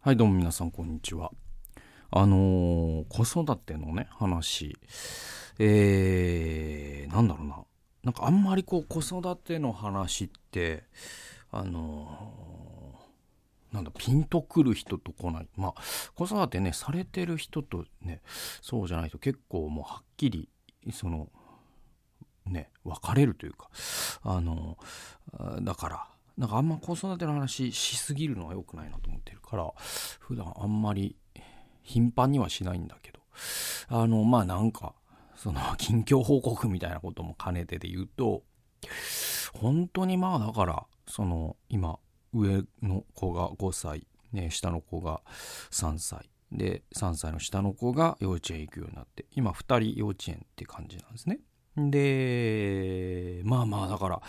はい、どうも皆さん、こんにちは。あのー子育てのね、話。えー、なんだろうな。なんかあんまりこう、子育ての話って、あのーなんだ、ピンとくる人と来ない。まあ、子育てね、されてる人とね、そうじゃないと結構もうはっきり、その、ね、分かれるというか、あのーだから、なんかあんま子育ての話しすぎるのは良くないなと思ってるから、普段あんまり頻繁にはしないんだけど、あの、まあなんか、その 近況報告みたいなことも兼ねてで言うと、本当にまあだから、その今、上の子が5歳、ね、下の子が3歳。で、3歳の下の子が幼稚園行くようになって、今2人幼稚園って感じなんですね。で、まあまあだから、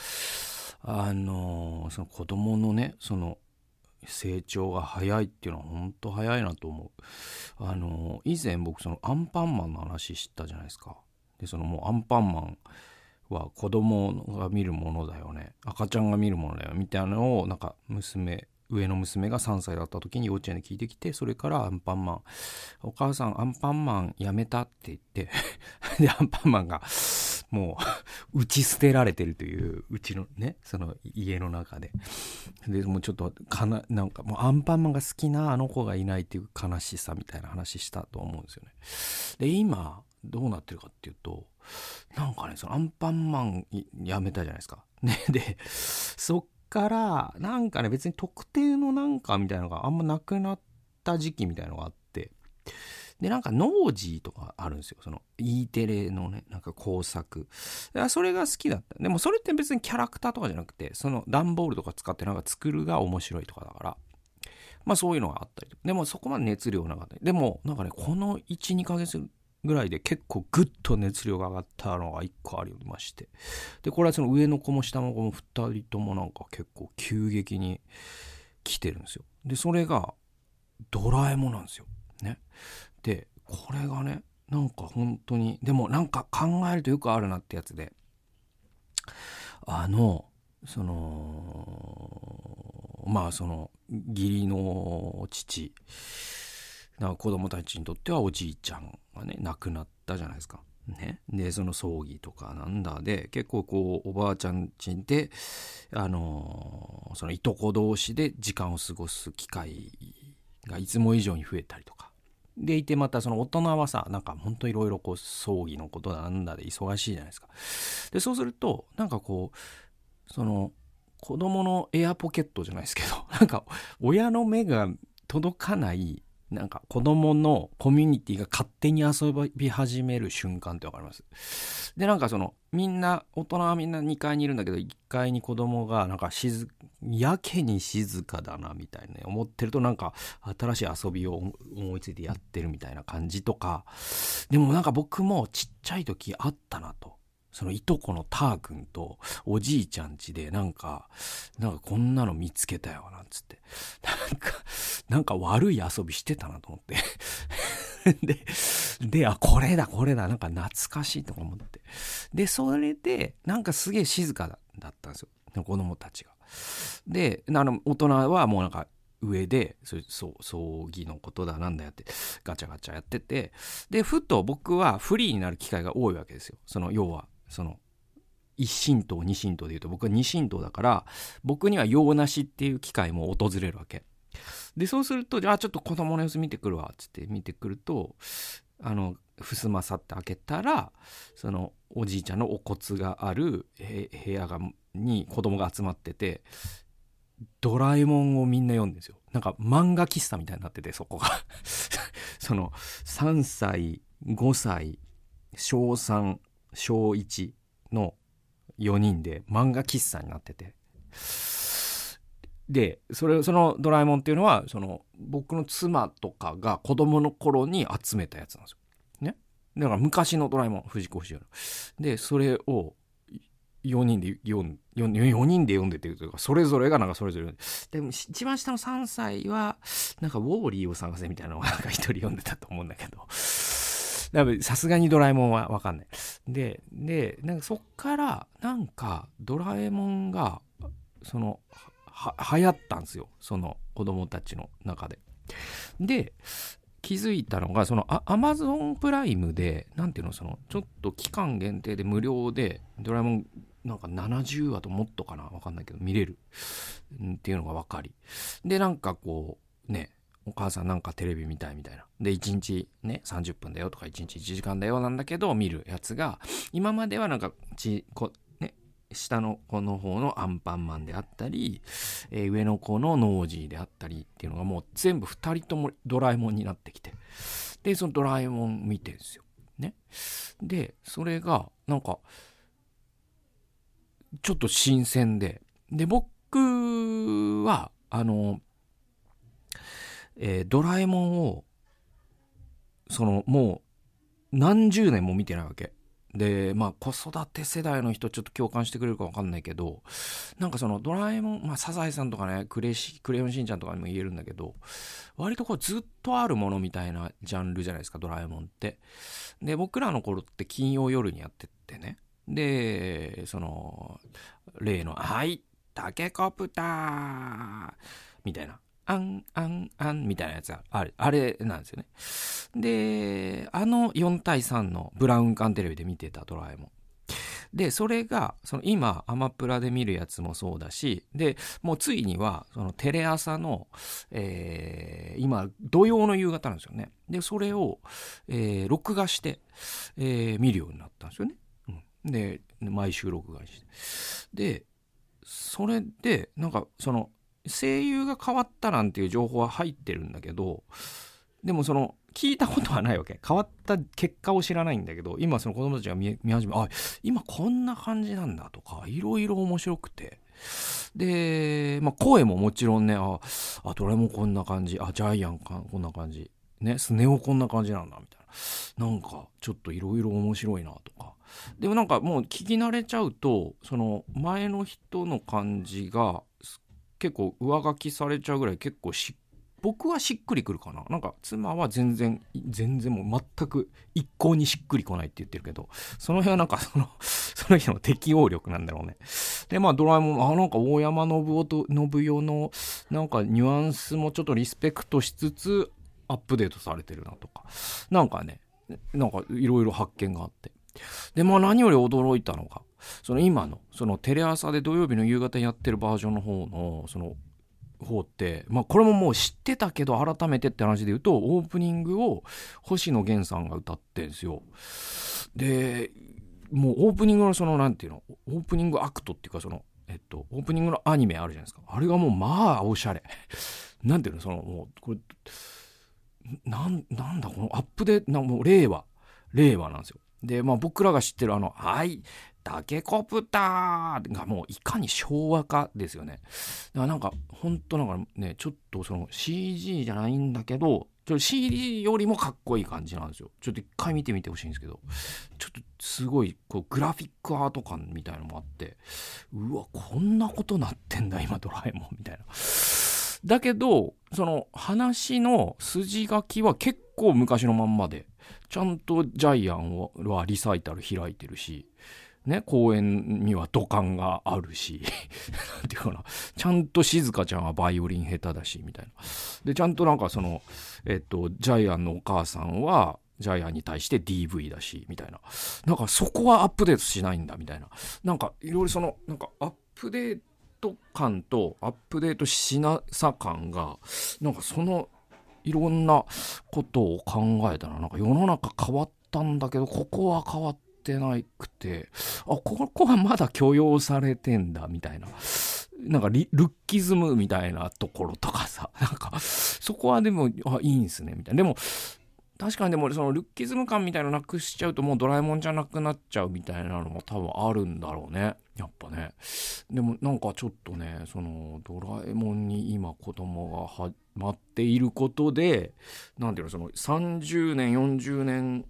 あのその子供のねその成長が早いっていうのは本当早いなと思う。あの以前僕そのアンパンマンの話知ったじゃないですか。でそのもうアンパンマンは子供が見るものだよね。赤ちゃんが見るものだよ。みたいなのをなんか娘上の娘が3歳だった時に幼稚園で聞いてきてそれからアンパンマンお母さんアンパンマンやめたって言って でアンパンマンがもう 打ち捨てられてるといううちのねその家の中で。でもうちょっとかななんかもうアンパンマンが好きなあの子がいないっていう悲しさみたいな話したと思うんですよね。で今どうなってるかっていうとなんかねそのアンパンマンやめたじゃないですか。ね でそっからなんかね別に特定のなんかみたいなのがあんまなくなった時期みたいなのがあっで、なんか、ノージーとかあるんですよ。その、E テレのね、なんか工作。それが好きだった。でも、それって別にキャラクターとかじゃなくて、その、段ボールとか使ってなんか作るが面白いとかだから、まあそういうのがあったり。でも、そこまで熱量なかった。でも、なんかね、この1、2ヶ月ぐらいで結構グッと熱量が上がったのが1個ありまして。で、これはその上の子も下の子も2人ともなんか結構急激に来てるんですよ。で、それが、ドラえもんなんですよ。ね。でこれがねなんか本当にでもなんか考えるとよくあるなってやつであのそのまあその義理の父な子供たちにとってはおじいちゃんがね亡くなったじゃないですか。ね、でその葬儀とかなんだで結構こうおばあちゃんちであのそのいとこ同士で時間を過ごす機会がいつも以上に増えたりとかでいてまたその大人はさなんかほんといろいろこう葬儀のことなんだで忙しいじゃないですか。でそうするとなんかこうその子供のエアポケットじゃないですけどなんか親の目が届かないなんか子供のコミュニティが勝手に遊び始める瞬間ってわかります？でなんかそのみんな大人はみんな2階にいるんだけど1階に子供がなんか静やけに静かだなみたいな、ね、思ってるとなんか新しい遊びを思いついてやってるみたいな感じとかでもなんか僕もちっちゃい時あったなと。そのいとこのター君とおじいちゃんちでなんか、なんかこんなの見つけたよなんつって。なんか、なんか悪い遊びしてたなと思って。で、で、あ、これだこれだなんか懐かしいとか思って。で、それでなんかすげえ静かだったんですよ。子供たちが。で、あの、大人はもうなんか上でそう葬儀のことだなんだやってガチャガチャやっててでふと僕はフリーになる機会が多いわけですよその要はその一神道二神道でいうと僕は二神道だから僕には用なしっていう機会も訪れるわけでそうするとじゃあちょっと子供の様子見てくるわっつって見てくるとあの襖さって開けたらそのおじいちゃんのお骨がある部屋がに子供が集まっててドラえもんをみんな読んでるんですよ。なんか漫画喫茶みたいになってて、そこが。その、3歳、5歳、小3、小1の4人で漫画喫茶になってて。で、それ、そのドラえもんっていうのは、その、僕の妻とかが子供の頃に集めたやつなんですよ。ね。だから昔のドラえもん、藤子不二雄の。で、それを、4人で読ん 4, 4人で読んでてというかそれぞれがなんかそれぞれでも一番下の3歳はなんかウォーリーを探せみたいなのをなんか一人読んでたと思うんだけどさすがにドラえもんはわかんないででなんかそっからなんかドラえもんがそのは流行ったんですよ。その子供たちの中で。で気づいたのがそのアマゾンプライムで何ていうのそのちょっと期間限定で無料でドラえもんなんか70話ともっとかな？わかんないけど見れる。っていうのが分かり。でなんかこうねお母さんなんかテレビ見たいみたいな。で1日ね30分だよとか1日1時間だよなんだけど見るやつが今まではなんかちこね下の子の方のアンパンマンであったり、えー、上の子のノージーであったりっていうのがもう全部2人ともドラえもんになってきて。でそのドラえもん見てんですよ。ね。でそれがなんかちょっと新鮮で。で、僕は、あの、えー、ドラえもんを、その、もう、何十年も見てないわけ。で、まあ、子育て世代の人ちょっと共感してくれるかわかんないけど、なんかそのドラえもん、まあ、サザエさんとかね、クレシ、クレヨンしんちゃんとかにも言えるんだけど、割とこうずっとあるものみたいなジャンルじゃないですか、ドラえもんって。で、僕らの頃って金曜夜にやってってね。で、その、例の、はい、タケコプターみたいな。あん、あん、あんみたいなやつがあれ、あれなんですよね。で、あの4対3のブラウン管テレビで見てたドラえもん。で、それが、その今、アマプラで見るやつもそうだし、で、もうついには、そのテレ朝の、えー、今、土曜の夕方なんですよね。で、それを、えー、録画して、えー、見るようになったんですよね。うんで、毎週録画して。で、それで、なんか、その、声優が変わったなんていう情報は入ってるんだけど、でもその、聞いたことはないわけ。変わった結果を知らないんだけど、今その子供たちが見始め、あ、今こんな感じなんだとか、いろいろ面白くて。で、まあ声ももちろんね、あ、あ、どれもこんな感じ、あ、ジャイアンか、こんな感じ。ね、スネ夫こんな感じなんだ、みたいな。なんか、ちょっといろいろ面白いな、とか。でもなんかもう聞き慣れちゃうとその前の人の感じが結構上書きされちゃうぐらい結構し僕はしっくりくるかな。なんか妻は全然全然もう全く一向にしっくりこないって言ってるけど。その辺はなんかその その人の適応力なんだろうね。でまあドラえもんあなんか大山信夫と信代のなんかニュアンスもちょっとリスペクトしつつアップデートされてるなとか。なんかねなんかいろいろ発見があって。で、まあ何より驚いたのが、その今の、そのテレ朝で土曜日の夕方やってるバージョンの方の、その、方って、まあこれももう知ってたけど改めてって話で言うと、オープニングを星野源さんが歌ってんですよ。で、もうオープニングのその、なんていうの、オープニングアクトっていうかその、えっと、オープニングのアニメあるじゃないですか。あれがもうまあおしゃれ。なんていうの、そのもう、これ、なん、なんだこのアップデート、なもう令和、令和なんですよ。で、まあ僕らが知ってるあの、はい、タケコプターがもういかに昭和化ですよね。だからなんか、ほんとなんかね、ちょっとその CG じゃないんだけど、CD よりもかっこいい感じなんですよ。ちょっと一回見てみてほしいんですけど、ちょっとすごいこうグラフィックアート感みたいなのもあって、うわ、こんなことなってんだ、今ドラえもんみたいな。だけど、その話の筋書きは結構昔のまんまで、ちゃんとジャイアンはリサイタル開いてるし、ね、公園には土管があるし、なんていうかな、ちゃんと静香ちゃんはバイオリン下手だし、みたいな。で、ちゃんとなんかその、えっと、ジャイアンのお母さんは、ジャイアンに対して DV だし、みたいな。なんかそこはアップデートしないんだ、みたいな。なんかいろいろその、なんかアップデート感とアップデートしなさ感が、なんかそのいろんなことを考えたらなんか世の中変わったんだけどここは変わってなくてあここはまだ許容されてんだみたいななんかルッキズムみたいなところとかさ なんかそこはでもあいいんすねみたいなでも確かにでもそのルッキズム感みたいのなくしちゃうともうドラえもんじゃなくなっちゃうみたいなのも多分あるんだろうね。やっぱね。でもなんかちょっとね、そのドラえもんに今子供がはまっていることで、なんていうの、その30年、40年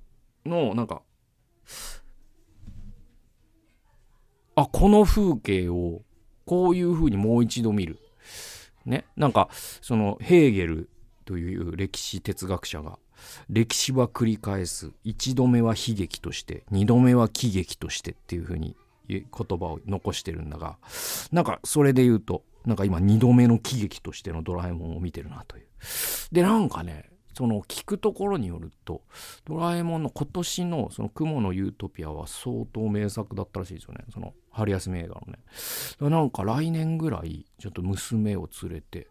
のなんか、あ、この風景をこういう風にもう一度見る。ね。なんか、そのヘーゲルという歴史哲学者が歴史は繰り返す一度目は悲劇として二度目は喜劇としてっていう風に言葉を残してるんだがなんかそれで言うとなんか今2度目の喜劇としてのドラえもんを見てるなという。で、なんかね、その聞くところによると、ドラえもんの今年のその雲のユートピアは相当名作だったらしいですよね。その春休み映画のね。なんか来年ぐらい、ちょっと娘を連れて、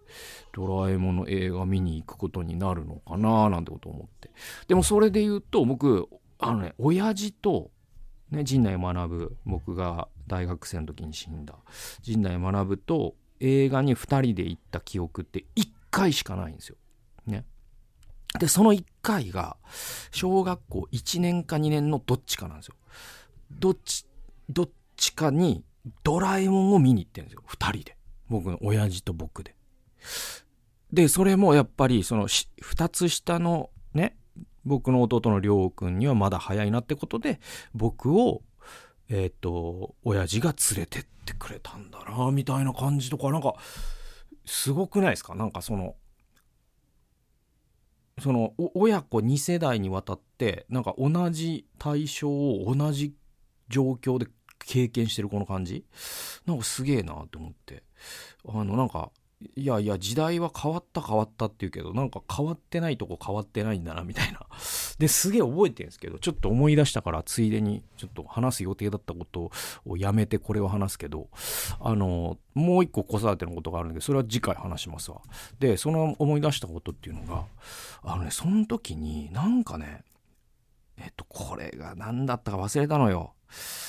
ドラえもんの映画見に行くことになるのかななんてこと思って。でもそれで言うと、僕、あのね、親父と、ね、陣内学僕が大学生の時に死んだ陣内学と映画に2人で行った記憶って1回しかないんですよ。ね。で、その1回が、小学校1年か2年のどっちかなんですよ。どっち、どっちかにドラえもんを見に行ってるんですよ。2人で。僕の親父と僕で。で、それもやっぱり、その、2つ下のね、僕の弟のりょうくんにはまだ早いなってことで、僕を、えっ、ー、と、親父が連れてってくれたんだな、みたいな感じとか、なんか、すごくないですか？なんかその、その親子2世代にわたってなんか同じ対象を同じ状況で経験してるこの感じ？なんかすげえなと思って。あのなんかいやいや時代は変わった変わったって言うけどなんか変わってないとこ変わってないんだなみたいな。ですげえ覚えてるんですけどちょっと思い出したからついでにちょっと話す予定だったことをやめてこれを話すけどあのもう一個子育てのことがあるんでそれは次回話しますわ。でその思い出したことっていうのがあのねその時になんかねえっとこれが何だったか忘れたのよ。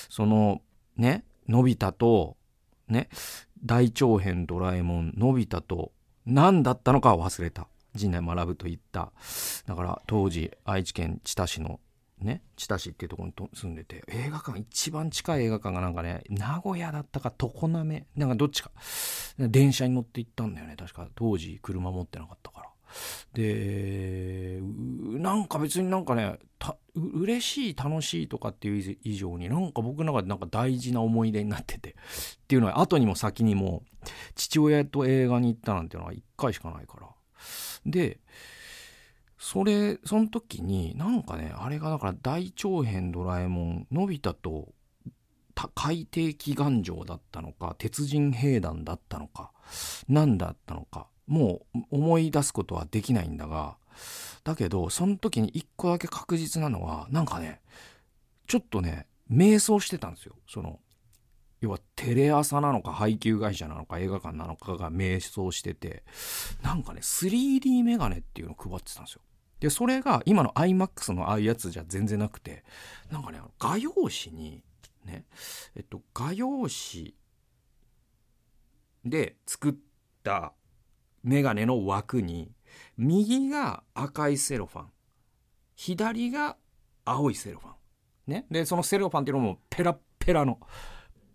そのねのび太とね大長編ドラえもんのび太と何だったのかは忘れた。陣内学ぶと言った。だから当時愛知県知多市のね知多市っていうところに住んでて映画館一番近い映画館がなんかね名古屋だったか常滑なんかどっちか電車に乗って行ったんだよね確か。当時車持ってなかったから。でなんか別になんかねた嬉しい楽しいとかっていう以上になんか僕の中でなんか大事な思い出になっててっていうのは後にも先にも父親と映画に行ったなんていうのは1回しかないから。でそれその時になんかねあれがだから大長編ドラえもんのび太と海底祈願城だったのか鉄人兵団だったのか何だったのかもう思い出すことはできないんだが、だけど、その時に一個だけ確実なのは、なんかね、ちょっとね、迷走してたんですよ。その、要はテレ朝なのか配給会社なのか映画館なのかが迷走してて、なんかね、3D メガネっていうのを配ってたんですよ。で、それが今の iMAX のああいうやつじゃ全然なくて、なんかね、画用紙に、ね、えっと、画用紙で作ったメガネの枠に右が赤いセロファン左が青いセロファン。ね。でそのセロファンっていうのもペラペラの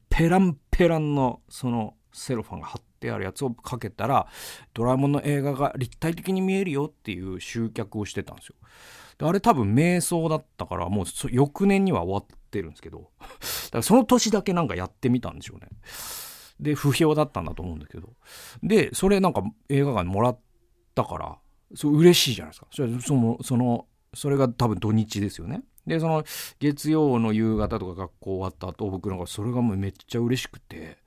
ペランペランのそのセロファンが貼ってあるやつをかけたらドラえもんの映画が立体的に見えるよっていう集客をしてたんですよ。であれ多分瞑想だったからもう翌年には終わってるんですけど。だからその年だけなんかやってみたんでしょうね。で、不評だったんだと思うんだけど。で、それなんか映画館にもらったから、そう嬉しいじゃないですか。それその、その、それが多分土日ですよね。で、その月曜の夕方とか学校終わった後、僕なんかそれがもうめっちゃ嬉しくて、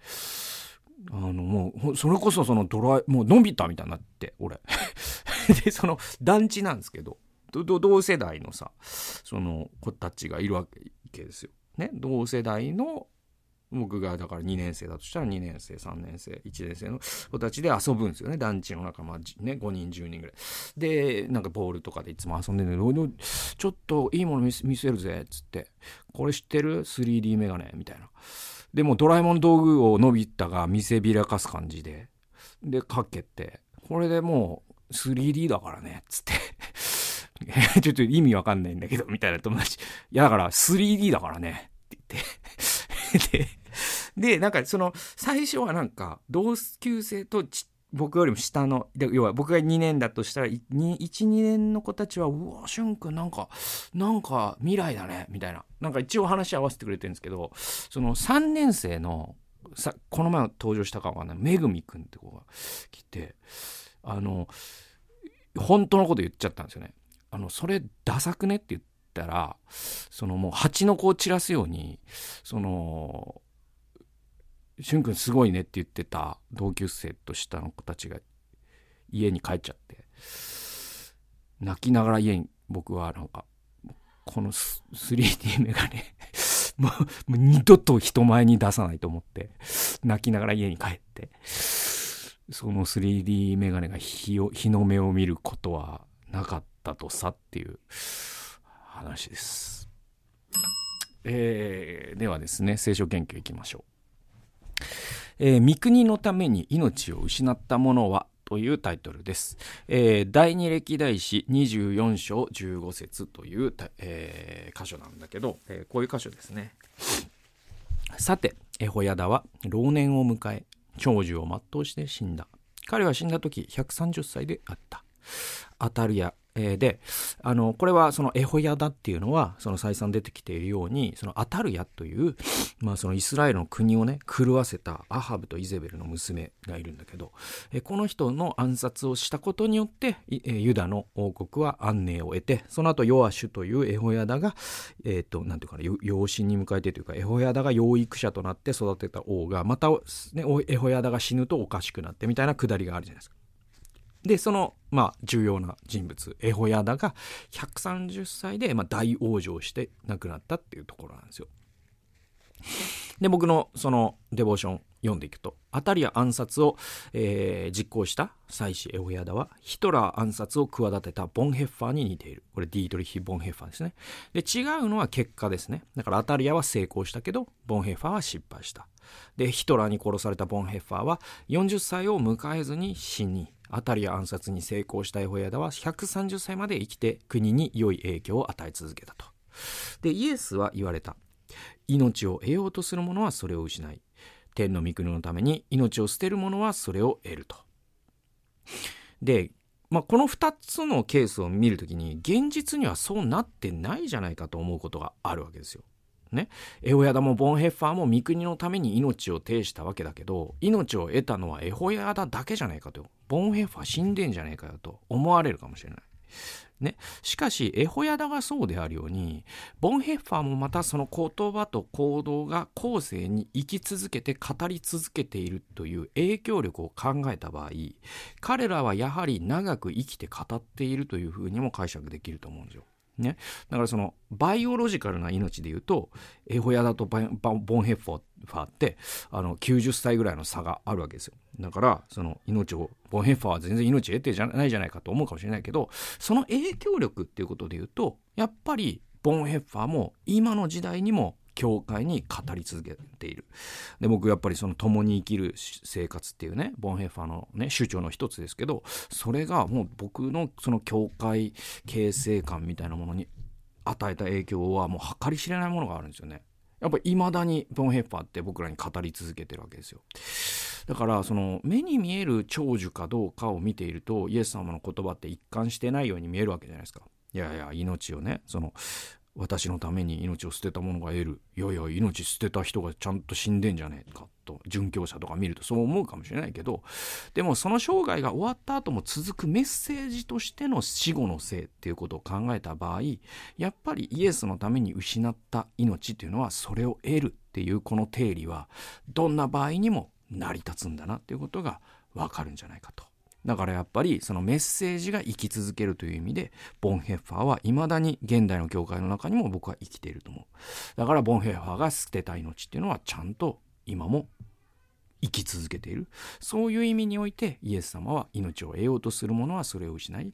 あのもう、それこそそのドライ、もう伸びたみたいになって、俺。で、その団地なんですけど、同世代のさ、その子たちがいるわけですよ。ね、同世代の僕がだから2年生だとしたら2年生3年生1年生の子たちで遊ぶんですよね。団地の中まね5人10人ぐらい。でなんかボールとかでいつも遊んでるんでちょっといいもの見せるぜっつって。これ知ってる？3D メガネみたいな。でもドラえもん道具をのび太が見せびらかす感じで。でかけて。これでもう 3D だからねっつって。ちょっと意味わかんないんだけどみたいな友達。いやだから 3D だからねって言って。でで、なんかその、最初はなんか、同級生とち僕よりも下の、要は僕が2年だとしたら、1、2年の子たちは、うわ、しゅんくんなんか、なんか未来だね、みたいな。なんか一応話合わせてくれてるんですけど、その3年生の、さこの前登場したかわかんない、めぐみくんって子が来て、あの、本当のこと言っちゃったんですよね。あの、それダサくね？って言ったら、そのもう蜂の子を散らすように、その、しゅんくんすごいねって言ってた同級生と下の子たちが家に帰っちゃって泣きながら家に僕はなんかこの 3D メガネもう二度と人前に出さないと思って泣きながら家に帰ってその 3D メガネが日を日の目を見ることはなかったとさっていう話です。えーではですね聖書研究いきましょう。えー三国のために命を失った者はというタイトルです。えー第二歴代史24章15節という、えー箇所なんだけど、えーこういう箇所ですね。さて、エホヤダは老年を迎え、長寿を全うして死んだ。彼は死んだ時130歳であった。アタルヤ、えーで、あの、これはそのエホヤダっていうのは、その再三出てきているように、そのアタルヤという、まあそのイスラエルの国をね、狂わせたアハブとイゼベルの娘がいるんだけど、えーこの人の暗殺をしたことによって、えーユダの王国は安寧を得て、その後ヨアシュというエホヤダが、えっ、と、なんていうかな、養子に迎えてというか、エホヤダが養育者となって育てた王が、また、ね、エホヤダが死ぬとおかしくなってみたいなくだりがあるじゃないですか。で、その、まあ、重要な人物、エホヤダが130歳で、ま、大往生して亡くなったっていうところなんですよ。で、僕のそのデボーション読んでいくと、アタリア暗殺を、えー実行した祭司エホヤダは、ヒトラー暗殺を企てたボンヘッファーに似ている。これディートリヒ・ボンヘッファーですね。で、違うのは結果ですね。だからアタリアは成功したけど、ボンヘッファーは失敗した。で、ヒトラーに殺されたボンヘッファーは40歳を迎えずに死に、アタリア暗殺に成功したエホヤダは130歳まで生きて国に良い影響を与え続けたと。で、イエスは言われた。命を得ようとする者はそれを失い、天の御国のために命を捨てる者はそれを得ると。で、まあ、この2つのケースを見るときに現実にはそうなってないじゃないかと思うことがあるわけですよ。ね、エホヤダもボンヘッファーも御国のために命を呈したわけだけど命を得たのはエホヤダだけじゃないかとボンヘッファー死んでんじゃないかよと思われるかもしれない。ね、しかしエホヤダがそうであるようにボンヘッファーもまたその言葉と行動が後世に生き続けて語り続けているという影響力を考えた場合彼らはやはり長く生きて語っているというふうにも解釈できると思うんですよ。ね、だからそのバイオロジカルな命でいうとエホヤダとボンヘッファーってあの90歳ぐらいの差があるわけですよ。だからその命をボンヘッファーは全然命得てじゃないじゃないかと思うかもしれないけどその影響力っていうことでいうとやっぱりボンヘッファーも今の時代にも教会に語り続けている。で僕やっぱりその共に生きる生活っていうねボンヘッファーのね主張の一つですけどそれがもう僕のその教会形成感みたいなものに与えた影響はもう計り知れないものがあるんですよね。やっぱり未だにボンヘッファーって僕らに語り続けてるわけですよ。だからその目に見える長寿かどうかを見ているとイエス様の言葉って一貫してないように見えるわけじゃないですか。いやいや命をねその私のために命を捨てた者が得るいやいや命捨てた人がちゃんと死んでんじゃねえかと殉教者とか見るとそう思うかもしれないけどでもその生涯が終わった後も続くメッセージとしての死後の生っていうことを考えた場合やっぱりイエスのために失った命っていうのはそれを得るっていうこの定理はどんな場合にも成り立つんだなっていうことがわかるんじゃないかと。だからやっぱりそのメッセージが生き続けるという意味でボンヘッファーは未だに現代の教会の中にも僕は生きていると思う。だからボンヘッファーが捨てた命っていうのはちゃんと今も生き続けている。そういう意味においてイエス様は命を得ようとする者はそれを失い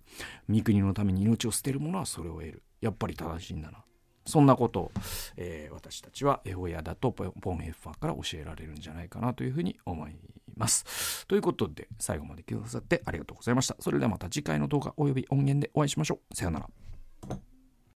御国のために命を捨てる者はそれを得る。やっぱり正しいんだな。そんなことを、えー私たちはエホヤだとボンヘッファーから教えられるんじゃないかなというふうに思います。ますということで最後まで聞いてくださってありがとうございました。それではまた次回の動画および音源でお会いしましょう。さようなら。